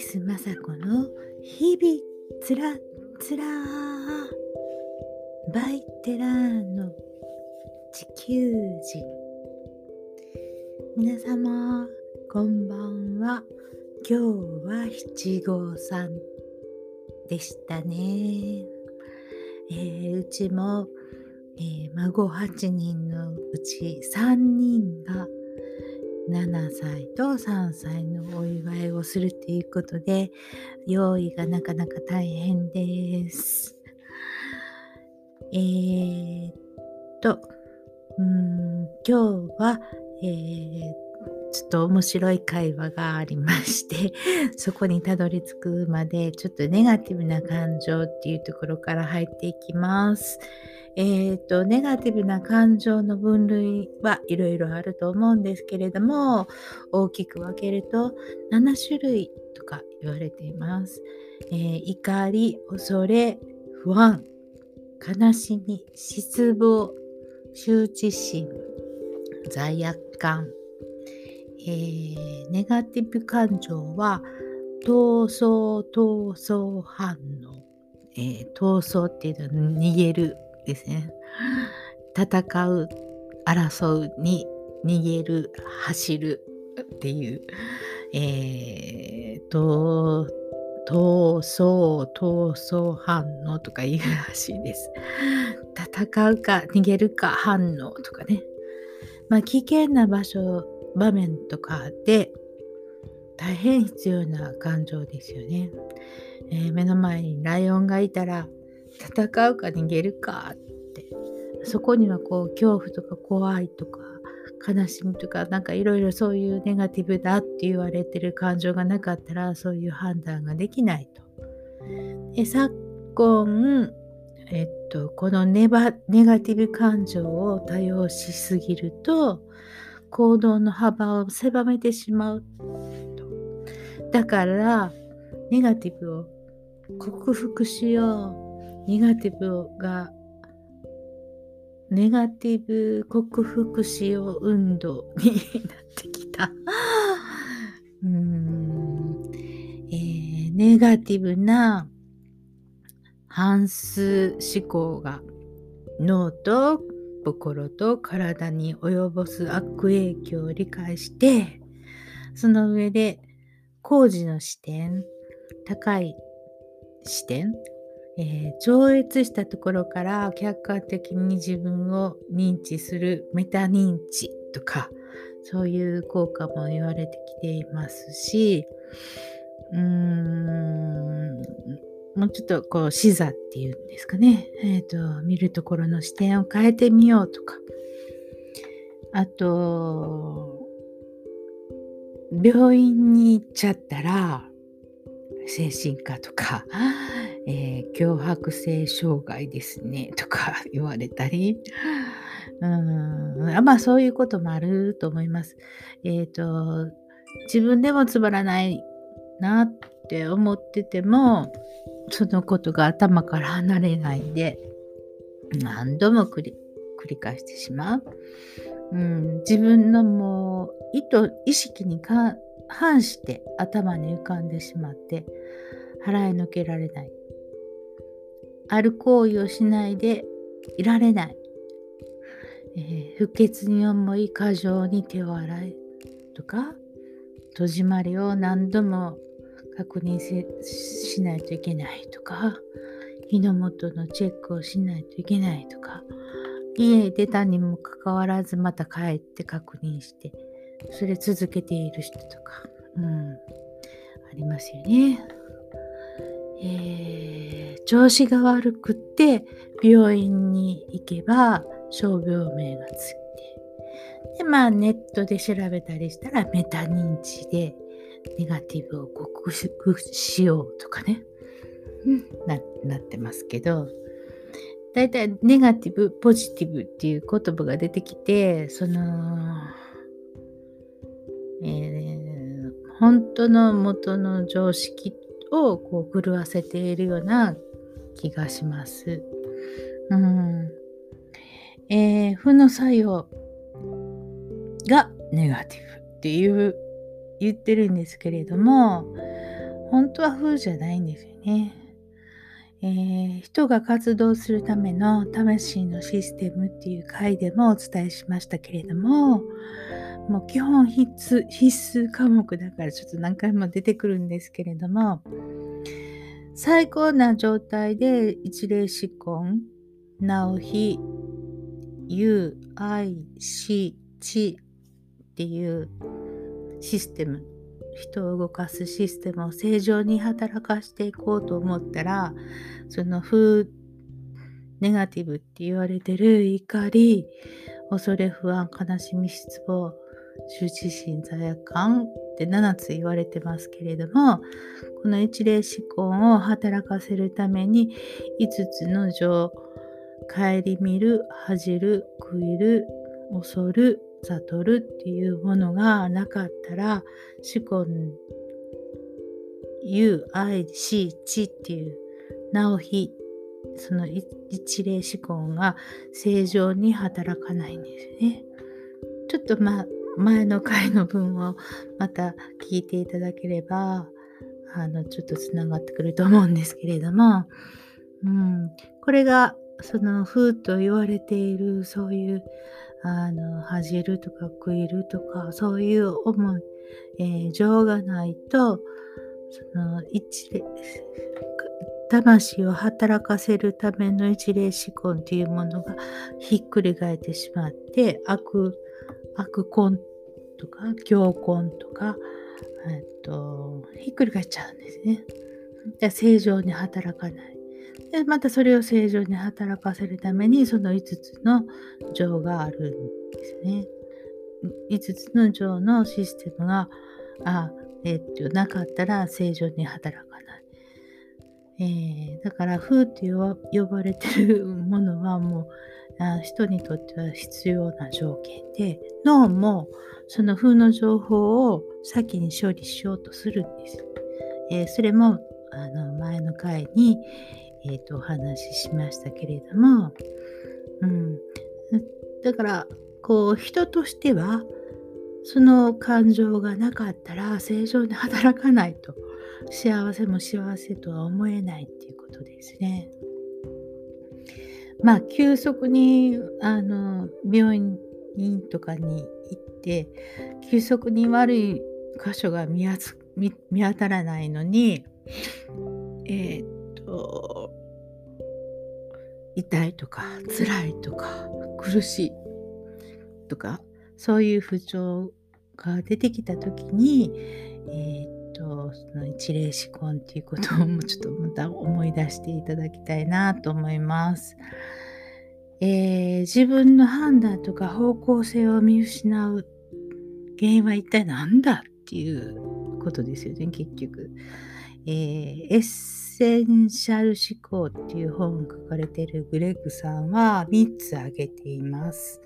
ス雅子の日々つらつらバイテラーノ地球人。皆様こんばんは。今日は七五三でしたね、えー、うちも、えー、孫8人のうち3人が7歳と3歳のお祝いをするということで用意がなかなか大変です。えー、っと、うん今日は、えー、ちょっと面白い会話がありまして そこにたどり着くまでちょっとネガティブな感情っていうところから入っていきます。えっ、ー、と、ネガティブな感情の分類はいろいろあると思うんですけれども、大きく分けると7種類とか言われています。えー、怒り、恐れ、不安、悲しみ、失望、羞恥心、罪悪感、えー、ネガティブ感情は闘争、闘争反応、えー、闘争っていうのは逃げるですね。戦う、争うに逃げる、走るっていう、えー、と、闘争、闘争反応とかいうらしいです。戦うか逃げるか反応とかね。まあ危険な場所、場面とかで大変必要な感情ですよね。えー、目の前にライオンがいたら戦うか逃げるかってそこにはこう恐怖とか怖いとか悲しみとかなんかいろいろそういうネガティブだって言われてる感情がなかったらそういう判断ができないと。で昨今、えっと、このネバネガティブ感情を多用しすぎると行動の幅を狭めてしまうと。だからネガティブを克服しようネガティブがネガティブ克服しよう運動になってきた。うーん、えー、ネガティブな反数思考が脳と心と体に及ぼす悪影響を理解してその上で工事の視点高い視点えー、超越したところから客観的に自分を認知するメタ認知とかそういう効果も言われてきていますしうーんもうちょっとこう視座っていうんですかね、えーと、見るところの視点を変えてみようとか。あと病院に行っちゃったら精神科とかえー、脅迫性障害ですねとか言われたり、うんまあそういうこともあると思います。えっ、ー、と、自分でもつまらないなって思ってても、そのことが頭から離れないで、何度も繰り返してしまう。うん、自分のもう意図、意識に反して頭に浮かんでしまって、払いのけられない。ある行為をしないでいられない。えー、不潔に思い過剰に手を洗いとか戸締まりを何度も確認しないといけないとか火の元のチェックをしないといけないとか家出たにもかかわらずまた帰って確認してそれ続けている人とか、うん、ありますよね。えー、調子が悪くって病院に行けば傷病名がつでまあネットで調べたりしたらメタ認知でネガティブを克服しようとかね、うん、ななってますけど。だいたいネガティブポジティブっていう言葉が出てきてその、えー、本当の元の常識をこう狂わせているような気がします。うん。えー、負の作用がネガティブっていう言ってるんですけれども本当は風じゃないんですよね。えー、人が活動するための魂のシステムっていう回でもお伝えしましたけれどももう基本必須必須科目だからちょっと何回も出てくるんですけれども最高な状態で一例思考直日有愛し知っていうシステム人を動かすシステムを正常に働かしていこうと思ったらその負ネガティブって言われてる怒り恐れ不安悲しみ失望羞恥心罪悪感って7つ言われてますけれどもこの一例思考を働かせるために5つの情顧みる恥じる食いる恐る悟るっていうものがなかったら思考有愛し知っていう直ひその一例思考が正常に働かないんですね。ちょっとま前の回の文をまた聞いていただければあのちょっとつながってくると思うんですけれども、うん、これがその風と言われているそういうあの恥じるとか食いるとかそういう思い、えー、情がないとその一例魂を働かせるための一例思考というものがひっくり返ってしまって悪悪根とか強根とか、えっと、ひっくり返っちゃうんですね。で正常に働かない。でまたそれを正常に働かせるためにその5つの情があるんですね。5つの情のシステムがあ、えっとなかったら正常に働かない。えー、だから風って呼ばれてるものはもう人にとっては必要な条件で脳もその風の情報を先に処理しようとするんです。えー、それもあの前の回に、えーと、お話ししましたけれども、うん、だからこう人としてはその感情がなかったら正常に働かないと幸せも幸せとは思えないっていうことですね。まあ急速にあの病院とかに行って急速に悪い箇所が見見当たらないのにえー、っと痛いとか辛いとか苦しいとかそういう不調が出てきた時に、えー、とその一例思考っていうことをもうちょっとまた思い出していただきたいなと思います。えー、自分の判断とか方向性を見失う原因は一体何だっていうことですよね結局。えー、センシャル思考っていう本を書かれているグレッグさんは3つ挙げています。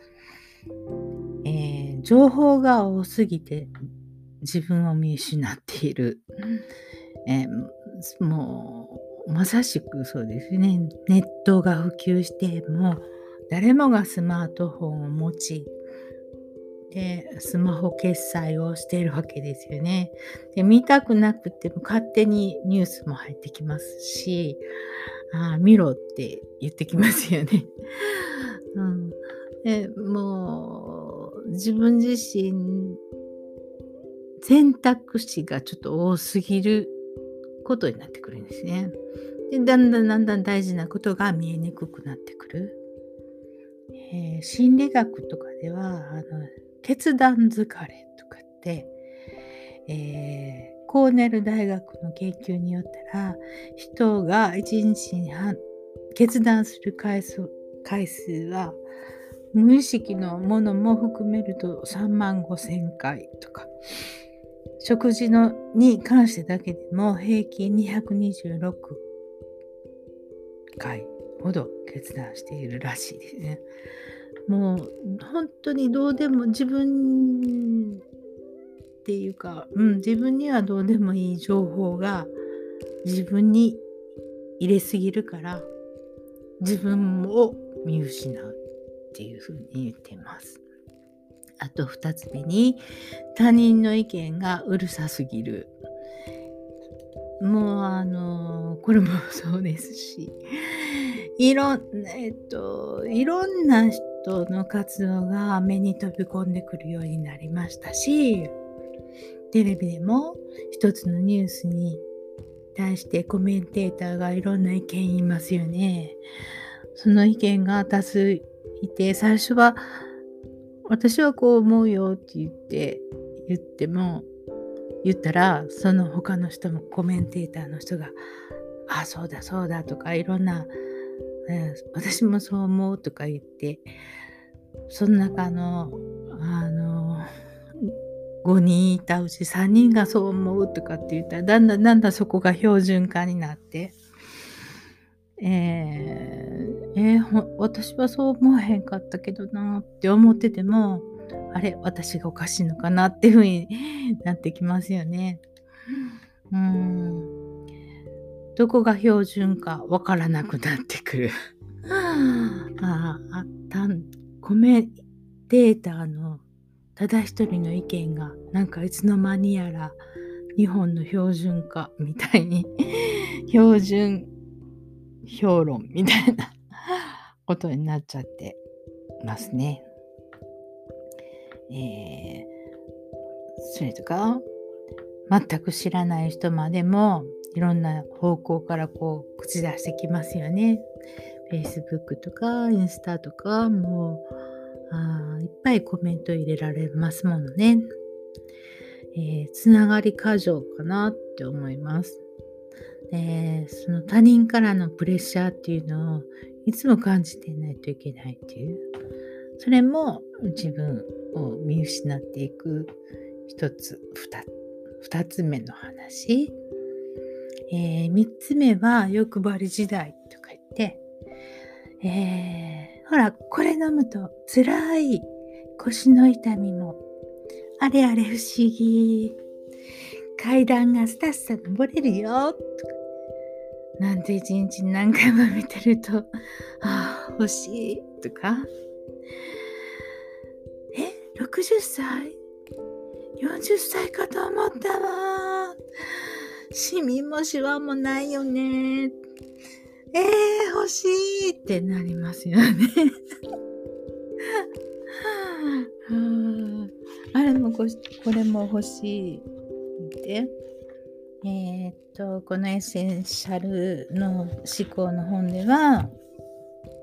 えー、情報が多すぎて自分を見失っている。えー、もうまさしくそうですねネットが普及しても誰もがスマートフォンを持ちでスマホ決済をしているわけですよね。で見たくなくても勝手にニュースも入ってきますしあ見ろって言ってきますよね。うん、でもう自分自身選択肢がちょっと多すぎることになってくるんですね。でだんだんだんだん大事なことが見えにくくなってくる。えー、心理学とかではあの決断疲れとかって、えー、コーネル大学の研究によったら人が一日に決断する回数回数は無意識のものも含めると3万5千回とか。食事のに関してだけでも平均226回ほど。決断しているらしいですね。もう本当にどうでも自分っていうか、うん、自分にはどうでもいい情報が自分に入れすぎるから自分を見失うっていうふうに言っています。あと2つ目に他人の意見がうるさすぎる。もうあのこれもそうですしいろんえっといろんな人の活動が目に飛び込んでくるようになりましたしテレビでも一つのニュースに対してコメンテーターがいろんな意見言いますよね。その意見が多数いて最初は私はこう思うよって言って言っても言ったらその他の人もコメンテーターの人が「あそうだそうだ」とかいろんな、私もそう思う」とか言ってその中のあの5人いたうち3人がそう思うとかって言ったらだんだんだんだんそこが標準化になってえー、えー、私はそう思わへんかったけどなって思っててもあれ私がおかしいのかなっていうふうになってきますよね。うんどこが標準かわからなくなってくる。ああたコメンテーターのただ一人の意見がなんかいつの間にやら日本の標準化みたいに 標準評論みたいなことになっちゃってますね。えー、それとか全く知らない人までもいろんな方向からこう口出してきますよね。Facebook とかインスタとかもうあいっぱいコメント入れられますものね。えー、がり過剰かなって思います。でその他人からのプレッシャーっていうのをいつも感じていないといけないっていうそれも自分を見失っていく一つ二つ目の話、えー、三つ目は欲張り時代とか言って、えー、ほらこれ飲むと辛い腰の痛みもあれあれ不思議。階段がスタスタ登れるよ。とかなんて一日何回も見てるとああ欲しいとか。え60歳？40歳かと思ったわ。シミもシワもないよね。えー、欲しいってなりますよね。あれもこれも欲しいって。えー、っとこのエッセンシャルの思考の本では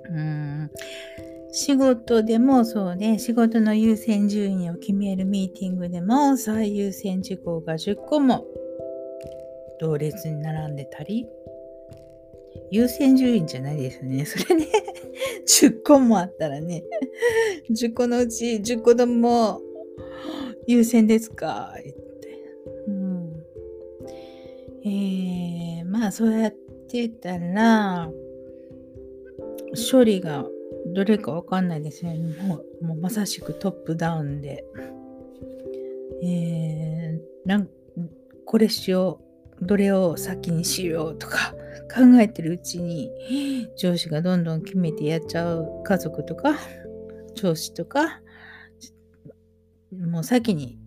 うん仕事でもそうで、仕事の優先順位を決めるミーティングでも最優先事項が10個も同列に並んでたり、優先順位じゃないですね。それね、10個もあったらね、10個のうち10個でも優先ですかって。うん。えー、まあそうやってたら、処理がどれかわかんないですね。もうもうまさしくトップダウンで。えー、なんこれしよう、どれを先にしようとか 考えてるうちに上司がどんどん決めてやっちゃう家族とか上司とかもう先に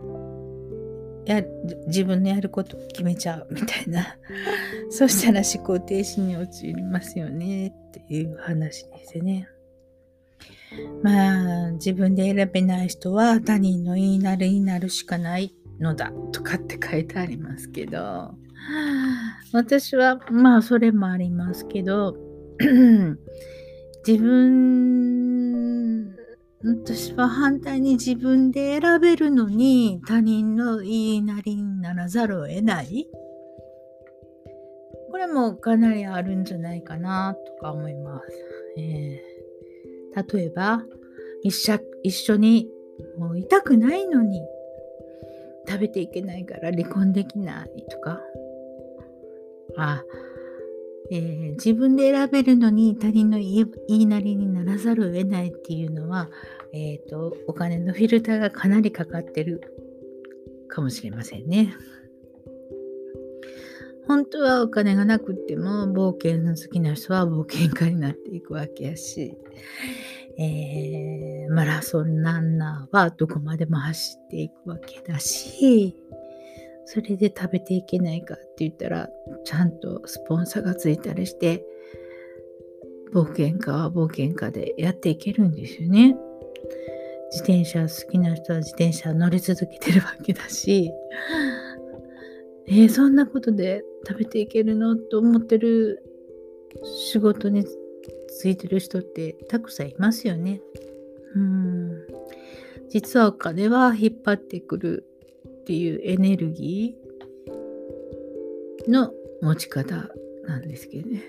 や自分のやること決めちゃうみたいな そしたら思考停止に陥りますよねっていう話ですね。まあ自分で選べない人は他人の言いなる言いなるしかないのだとかって書いてありますけど私はまあそれもありますけど 自分私は反対に自分で選べるのに他人の言いなりにならざるを得ないこれもかなりあるんじゃないかなとか思います。えー例えば一緒一緒にもう痛くないのに食べていけないから離婚できないとかあ、えー、自分で選べるのに他人の言いなりにならざるを得ないっていうのは、えーと、お金のフィルターがかなりかかってるかもしれませんね。本当はお金がなくても冒険の好きな人は冒険家になっていくわけやし、えー、マラソンランナーはどこまでも走っていくわけだし、それで食べていけないかって言ったら、ちゃんとスポンサーがついたりして、冒険家は冒険家でやっていけるんですよね。自転車好きな人は自転車乗り続けてるわけだし、えー、そんなことで食べていけるのと思ってる仕事についてる人ってたくさんいますよね。うん実はお金は引っ張ってくるっていうエネルギーの持ち方なんですけどね。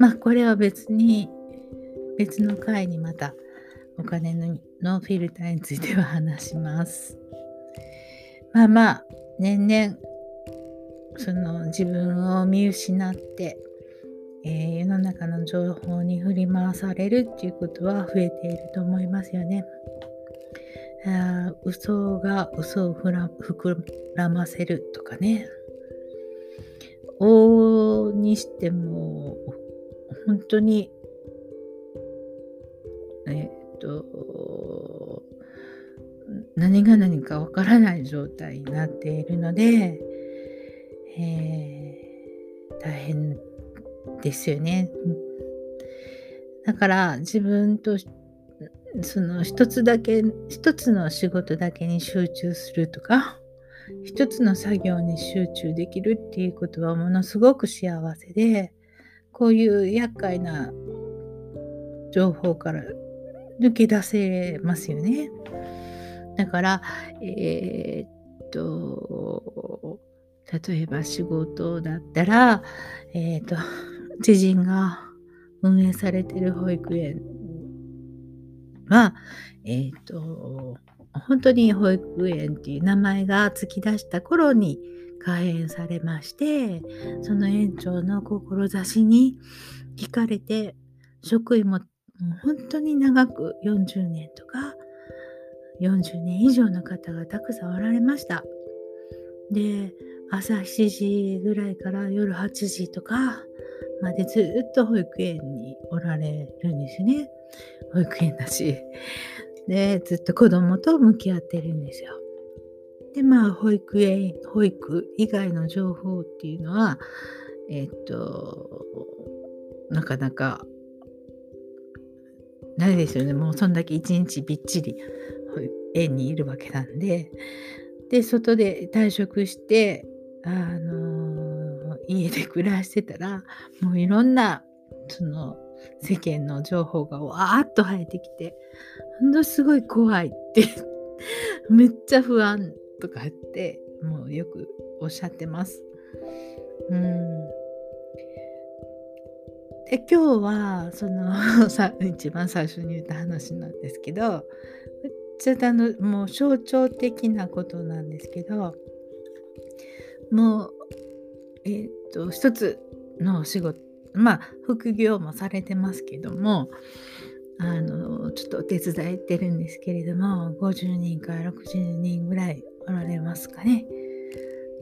まあこれは別に別の回にまたお金ののフィルターについては話します。まあまあ年々その自分を見失ってえー、世の中の情報に振り回されるっていうことは増えていると思いますよね。あ嘘が嘘を膨らませるとかね。王にしても本当にえっ、と何が何かわからない状態になっているので、えー、大変ですよね。だから自分とその一つだけ一つの仕事だけに集中するとか一つの作業に集中できるっていうことはものすごく幸せでこういう厄介な情報から抜け出せますよね。だからえー、っと例えば仕事だったらえー、っと知人が運営されてる保育園は、えっ、ー、と、本当に保育園っていう名前が突き出した頃に開園されまして、その園長の志に惹かれて、職員も本当に長く40年とか、40年以上の方がたくさんおられました。で、朝7時ぐらいから夜8時とか、までずっと保育園におられるんですね。保育園だし。で、ずっと子供と向き合ってるんですよ。で、まあ、保育園、保育以外の情報っていうのは、えっと、なかなかないですよね。もうそんだけ一日びっちり園にいるわけなんで。で、外で退職して、あの家で暮らしてたらもういろんなその世間の情報がわーっと入ってきてほんとすごい怖いって めっちゃ不安とか言ってもうよくおっしゃってます。うんで今日はその さ一番最初に言った話なんですけどめっちゃあのもう象徴的なことなんですけどもうえー、っと一つのお仕事まあ副業もされてますけどもあのちょっとお手伝いってるんですけれども50人から60人ぐらいおられますかね。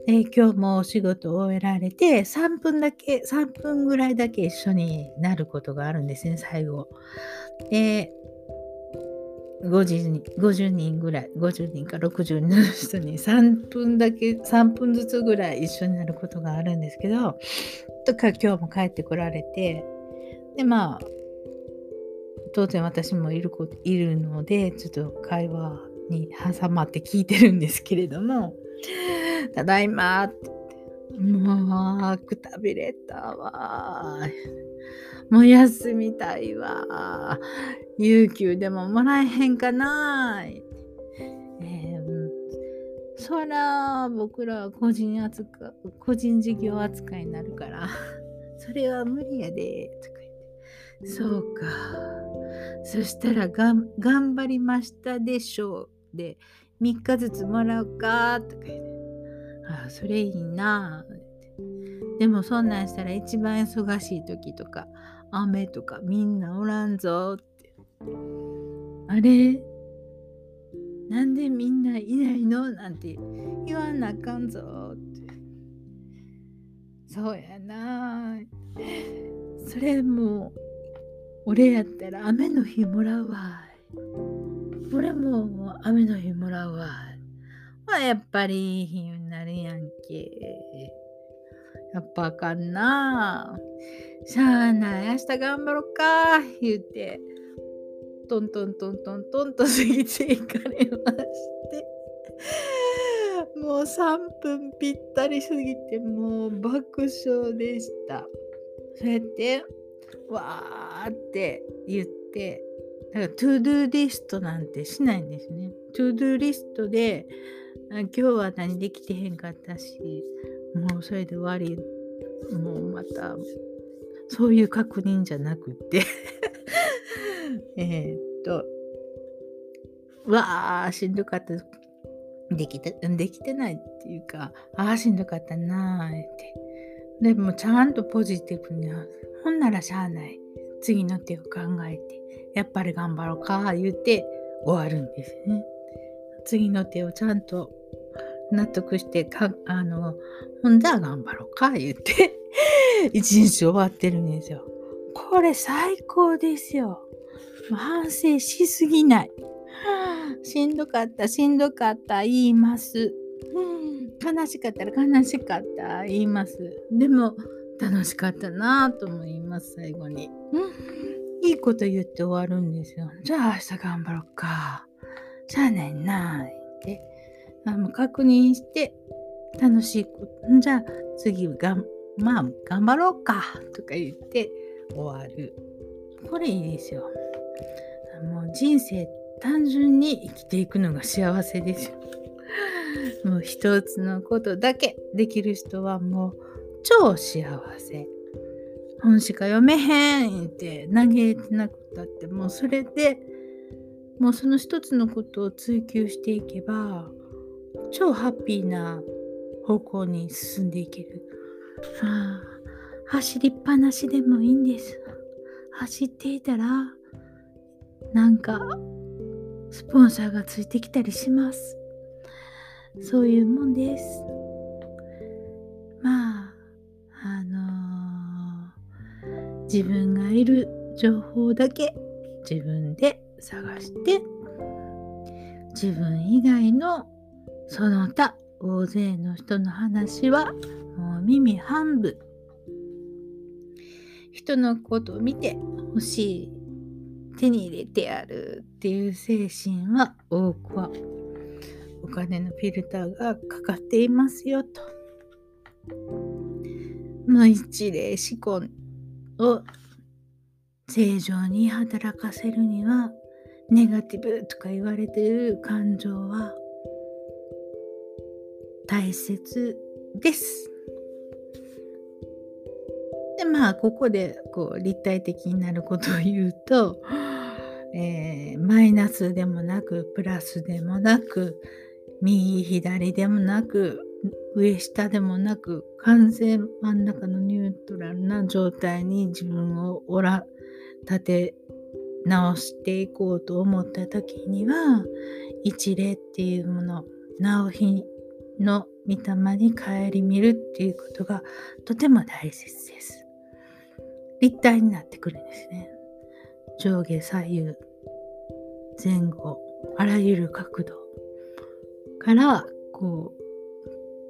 で今日もお仕事を終えられて3分だけ3分ぐらいだけ一緒になることがあるんですね最後。で50人 ,50 人ぐらい50人か60人の人に3分だけ3分ずつぐらい一緒になることがあるんですけどとか今日も帰ってこられてでまあ当然私もいるいるのでちょっと会話に挟まって聞いてるんですけれども「ただいま」って「もうくたびれたわ」もう休みたいわ。有給でももらえへんかな。えー、そら僕らは個人扱個人事業扱いになるから、それは無理やで。とか言って。そうか。そしたらがん頑張りましたでしょう。で、3日ずつもらうか。とか言って。あ、それいいな。でもそんなんしたら一番忙しい時とか雨とかみんなおらんぞって。あれ？なんでみんないないの？なんて言わなあかんぞって。そうやなそれも俺やったら雨の日もらうわこれも雨の日もらうわ。まあ、やっぱりいい日になるやんけ。やっぱあかんな。しゃあない、明日頑張ろうか。言うて、トントントントントンと過ぎていかれまして。もう3分ぴったりすぎてもう爆笑でした。そうやってわーって言ってだから to do list なんてしないんですね。 to do list で今日は何できてへんかったしもうそれで終わり。もうまたそういう確認じゃなくて。えっとわあしんどかった。できてできてないっていうかああしんどかったなーって。でもちゃんとポジティブにほんならしゃあない。次の手を考えてやっぱり頑張ろうか言って終わるんですね。次の手をちゃんと納得してかあのほんじゃ頑張ろうか言って 一日終わってるんですよこれ最高ですよ反省しすぎない しんどかった、しんどかった、言います。悲しかったら悲しかった、言います。でも、楽しかったなぁとも言います、最後に。いいこと言って終わるんですよ。じゃあ明日頑張ろうか。じゃあねんなぁ、って。あもう確認して、楽しいこと。じゃあ次がまあ、頑張ろうか。とか言って終わる。これいいですよ。もう人生単純に生きていくのが幸せですよ。もう一つのことだけできる人はもう超幸せ。本しか読めへんって嘆いてなくたってもうそれでもうその一つのことを追求していけば超ハッピーな方向に進んでいける。はあ、走りっぱなしでもいいんです。走っていたらなんかスポンサーがついてきたりします。そういうもんです。まあ、あのー、自分がいる情報だけ自分で探して自分以外のその他大勢の人の話はもう耳半分人のことを見てほしい手に入れてやるっていう精神は多くはお金のフィルターがかかっていますよと。まあ一例思考を正常に働かせるにはネガティブとか言われてる感情は大切です。でまあここでこう立体的になることを言うとえー、マイナスでもなくプラスでもなく右左でもなく上下でもなく完全真ん中のニュートラルな状態に自分をおら立て直していこうと思った時には一例っていうもの直の御霊に顧みるっていうことがとても大切です。立体になってくるんですね。上下左右前後あらゆる角度からこう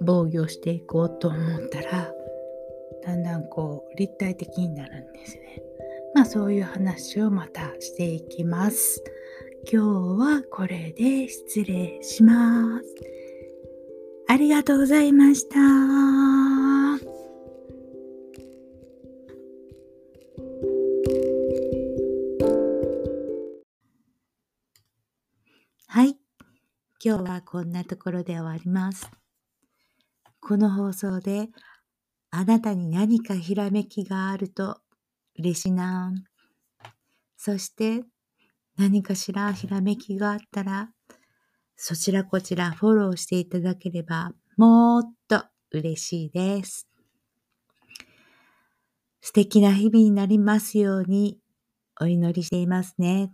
防御していこうと思ったらだんだんこう立体的になるんですね。まあそういう話をまたしていきます。今日はこれで失礼します。ありがとうございました。はい今日はこんなところで終わります。この放送であなたに何かひらめきがあると嬉しいな。そして何かしらひらめきがあったらそちらこちらフォローしていただければもっと嬉しいです。素敵な日々になりますようにお祈りしていますね。